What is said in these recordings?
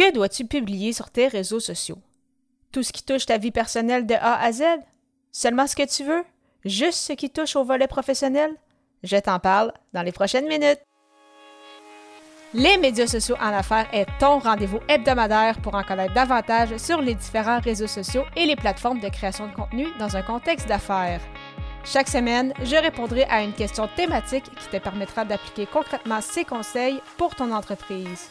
Que dois-tu publier sur tes réseaux sociaux? Tout ce qui touche ta vie personnelle de A à Z? Seulement ce que tu veux? Juste ce qui touche au volet professionnel? Je t'en parle dans les prochaines minutes. Les médias sociaux en affaires est ton rendez-vous hebdomadaire pour en connaître davantage sur les différents réseaux sociaux et les plateformes de création de contenu dans un contexte d'affaires. Chaque semaine, je répondrai à une question thématique qui te permettra d'appliquer concrètement ces conseils pour ton entreprise.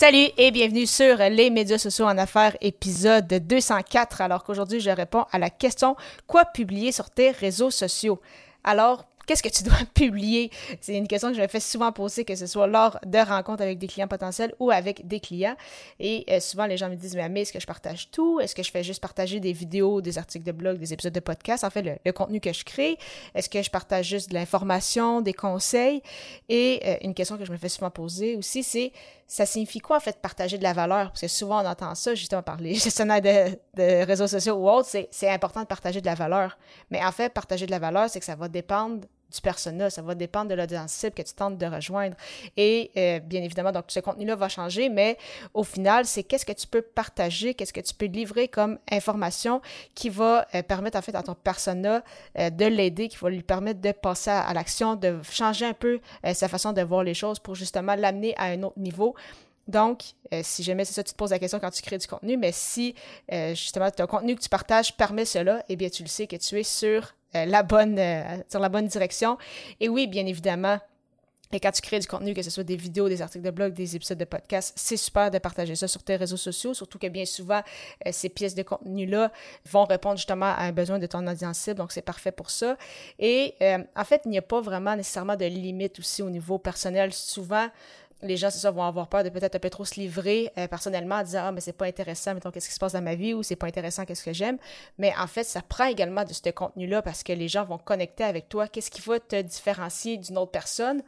Salut et bienvenue sur les médias sociaux en affaires, épisode 204, alors qu'aujourd'hui je réponds à la question Quoi publier sur tes réseaux sociaux? Alors, qu'est-ce que tu dois publier? C'est une question que je me fais souvent poser, que ce soit lors de rencontres avec des clients potentiels ou avec des clients. Et euh, souvent, les gens me disent, mais est-ce que je partage tout? Est-ce que je fais juste partager des vidéos, des articles de blog, des épisodes de podcast? En fait, le, contenu que je crée. Est-ce que je partage juste de l'information, des conseils? Et euh, une question que je me fais souvent poser aussi, c'est, ça signifie quoi, en fait, partager de la valeur? Parce que souvent, on entend ça, justement, par les gestionnaires de, de réseaux sociaux ou autres, c'est important de partager de la valeur. Mais en fait, partager de la valeur, c'est que ça va dépendre du persona, ça va dépendre de l'audience cible que tu tentes de rejoindre. Et euh, bien évidemment, donc ce contenu-là va changer, mais au final, c'est qu'est-ce que tu peux partager, qu'est-ce que tu peux livrer comme information qui va euh, permettre en fait à ton persona euh, de l'aider, qui va lui permettre de passer à, l'action, de changer un peu sa façon de voir les choses pour justement l'amener à un autre niveau. Donc, si jamais c'est ça, tu te poses la question quand tu crées du contenu, mais si justement ton contenu que tu partages permet cela, eh bien tu le sais que tu es sur la bonne, euh, sur la bonne direction. Et oui, bien évidemment, et quand tu crées du contenu, que ce soit des vidéos, des articles de blog, des épisodes de podcast, c'est super de partager ça sur tes réseaux sociaux, surtout que bien souvent, euh, ces pièces de contenu-là vont répondre justement à un besoin de ton audience cible, donc c'est parfait pour ça. Et en fait, il n'y a pas vraiment nécessairement de limite aussi au niveau personnel. Souvent, les gens, c'est ça, vont avoir peur de peut-être un peu trop se livrer euh, personnellement en disant Ah, mais c'est pas intéressant, mettons, qu'est-ce qui se passe dans ma vie ou c'est pas intéressant, qu'est-ce que j'aime. Mais en fait, ça prend également de ce contenu-là parce que les gens vont connecter avec toi. Qu'est-ce qui va te différencier d'une autre personne?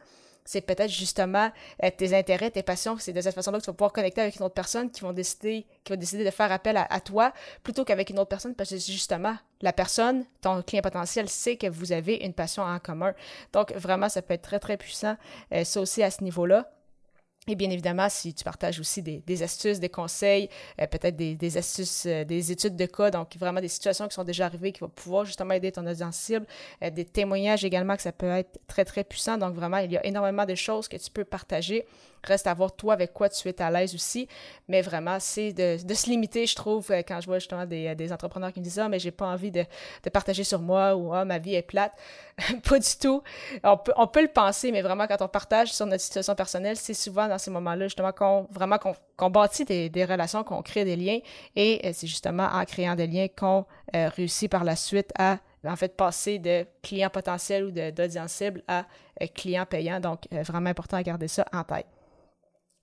C'est peut-être justement euh, tes intérêts, tes passions. C'est de cette façon-là que tu vas pouvoir connecter avec une autre personne qui vont décider, qui va décider de faire appel à, toi plutôt qu'avec une autre personne parce que justement, la personne, ton client potentiel, sait que vous avez une passion en commun. Donc, vraiment, ça peut être très, très puissant, euh, ça aussi à ce niveau-là. Et bien évidemment, si tu partages aussi des, astuces, des conseils, euh, peut-être des, astuces, euh, des études de cas, donc vraiment des situations qui sont déjà arrivées, qui vont pouvoir justement aider ton audience cible, euh, des témoignages également, que ça peut être très, très puissant. Donc vraiment, il y a énormément de choses que tu peux partager. Reste à voir toi avec quoi tu es à l'aise aussi. Mais vraiment, c'est de, se limiter, je trouve, quand je vois justement des, des entrepreneurs qui me disent Ah, mais j'ai pas envie de, partager sur moi ou Ah, ma vie est plate. pas du tout. On peut, on peut le penser, mais vraiment, quand on partage sur notre situation personnelle, c'est souvent dans ces moments-là, justement, qu'on vraiment qu'on bâtit des, relations, qu'on crée des liens. Et euh, c'est justement en créant des liens qu'on euh, réussit par la suite à en fait passer de clients potentiels ou d'audience cible à euh, clients payants. Donc, vraiment important à garder ça en tête.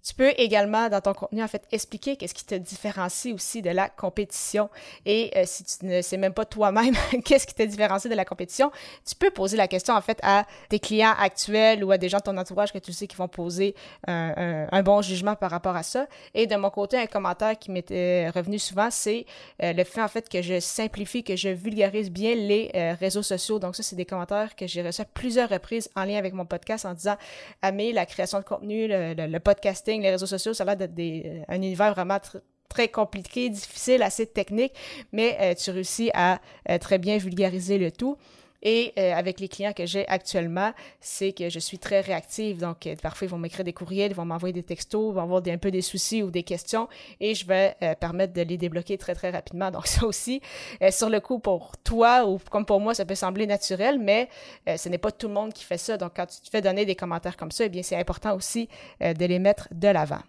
Tu peux également, dans ton contenu, en fait, expliquer qu'est-ce qui te différencie aussi de la compétition. Et euh, si tu ne sais même pas toi-même qu'est-ce qui te différencie de la compétition, tu peux poser la question, en fait, à tes clients actuels ou à des gens de ton entourage que tu sais qui vont poser un, bon jugement par rapport à ça. Et de mon côté, un commentaire qui m'était revenu souvent, c'est euh, le fait, en fait, que je simplifie, que je vulgarise bien les euh, réseaux sociaux. Donc, ça, c'est des commentaires que j'ai reçus à plusieurs reprises en lien avec mon podcast en disant, Amé, la création de contenu, le podcasting, les réseaux sociaux, ça a l'air d'être euh, un univers vraiment très compliqué, difficile, assez technique, mais euh, tu réussis à euh, très bien vulgariser le tout. Et avec les clients que j'ai actuellement, c'est que je suis très réactive. Donc, parfois, ils vont m'écrire des courriels, ils vont m'envoyer des textos, ils vont avoir un peu des soucis ou des questions et je vais permettre de les débloquer très, très rapidement. Donc, ça aussi, sur le coup, pour toi ou comme pour moi, ça peut sembler naturel, mais ce n'est pas tout le monde qui fait ça. Donc, quand tu te fais donner des commentaires comme ça, eh bien, c'est important aussi de les mettre de l'avant.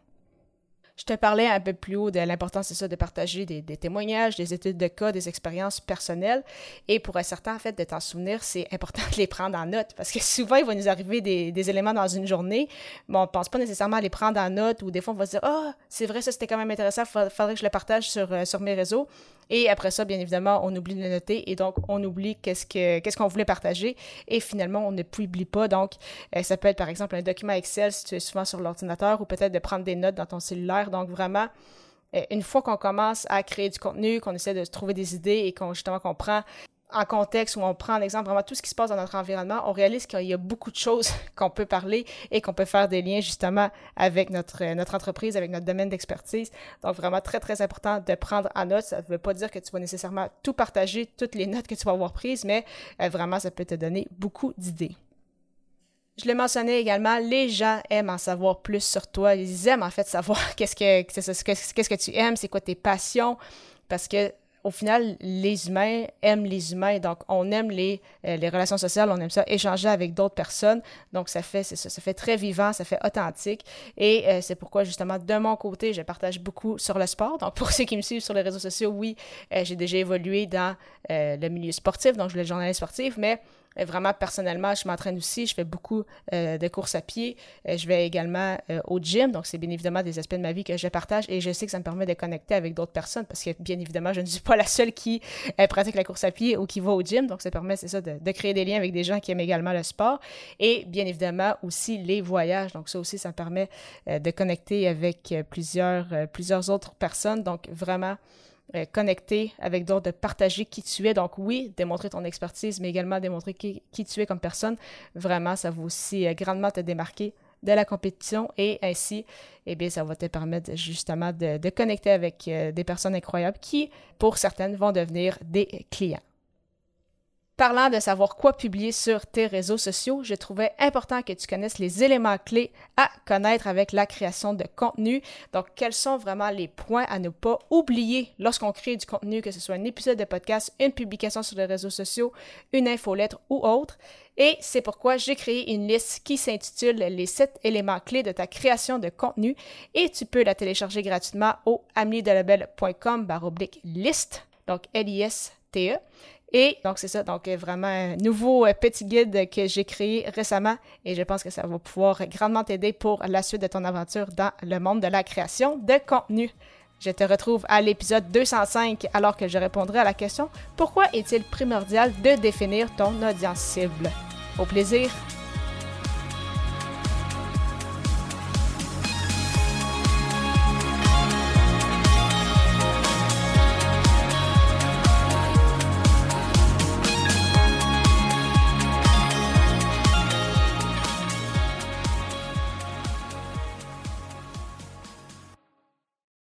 Je te parlais un peu plus haut de l'importance, c'est ça, de partager des, témoignages, des études de cas, des expériences personnelles. Et pour un certain, en fait, de t'en souvenir, c'est important de les prendre en note parce que souvent, il va nous arriver des, éléments dans une journée, mais on ne pense pas nécessairement à les prendre en note ou des fois, on va se dire, ah, oh, c'est vrai, ça, c'était quand même intéressant, il faudrait que je le partage sur, euh, sur mes réseaux. Et après ça, bien évidemment, on oublie de le noter et donc on oublie qu'est-ce que qu'est-ce qu'on voulait partager et finalement on ne publie pas. Donc euh, ça peut être par exemple un document Excel si tu es souvent sur l'ordinateur ou peut-être de prendre des notes dans ton cellulaire. Donc vraiment, euh, une fois qu'on commence à créer du contenu, qu'on essaie de trouver des idées et qu'on justement qu'on prend en contexte où on prend l'exemple vraiment tout ce qui se passe dans notre environnement, on réalise qu'il y a beaucoup de choses qu'on peut parler et qu'on peut faire des liens justement avec notre, notre entreprise, avec notre domaine d'expertise. Donc vraiment très très important de prendre en note. Ça ne veut pas dire que tu vas nécessairement tout partager, toutes les notes que tu vas avoir prises, mais euh, vraiment ça peut te donner beaucoup d'idées. Je le mentionnais également, les gens aiment en savoir plus sur toi. Ils aiment en fait savoir qu'est-ce que, qu'est-ce que tu aimes, c'est quoi tes passions, parce que au final, les humains aiment les humains. Donc, on aime les, euh, les relations sociales, on aime ça, échanger avec d'autres personnes. Donc, ça fait, ça, ça fait très vivant, ça fait authentique. Et euh, c'est pourquoi, justement, de mon côté, je partage beaucoup sur le sport. Donc, pour ceux qui me suivent sur les réseaux sociaux, oui, euh, j'ai déjà évolué dans le milieu sportif, donc je voulais journaliste sportif, mais vraiment, personnellement, je m'entraîne aussi. Je fais beaucoup euh, de courses à pied. Euh, je vais également euh, au gym. Donc, c'est bien évidemment des aspects de ma vie que je partage et je sais que ça me permet de connecter avec d'autres personnes parce que, bien évidemment, je ne suis pas la seule qui pratique la course à pied ou qui va au gym. Donc, ça permet, c'est ça, de, de, créer des liens avec des gens qui aiment également le sport. Et, bien évidemment, aussi les voyages. Donc, ça aussi, ça me permet de connecter avec plusieurs, plusieurs autres personnes. Donc, vraiment, euh, connecter avec d'autres, de partager qui tu es. Donc oui, démontrer ton expertise, mais également démontrer qui, tu es comme personne. Vraiment, ça va aussi euh, grandement te démarquer de la compétition et ainsi, eh bien, ça va te permettre justement de, connecter avec euh, des personnes incroyables qui, pour certaines, vont devenir des clients. Parlant de savoir quoi publier sur tes réseaux sociaux, je trouvais important que tu connaisses les éléments clés à connaître avec la création de contenu. Donc, quels sont vraiment les points à ne pas oublier lorsqu'on crée du contenu, que ce soit un épisode de podcast, une publication sur les réseaux sociaux, une infolettre ou autre? Et c'est pourquoi j'ai créé une liste qui s'intitule Les 7 éléments clés de ta création de contenu et tu peux la télécharger gratuitement au ameliedelabel.com liste, donc L-I-S-T-E. Et donc, c'est ça. Donc, vraiment un nouveau euh, petit guide que j'ai créé récemment et je pense que ça va pouvoir grandement t'aider pour la suite de ton aventure dans le monde de la création de contenu. Je te retrouve à l'épisode 205 alors que je répondrai à la question Pourquoi est-il primordial de définir ton audience cible? Au plaisir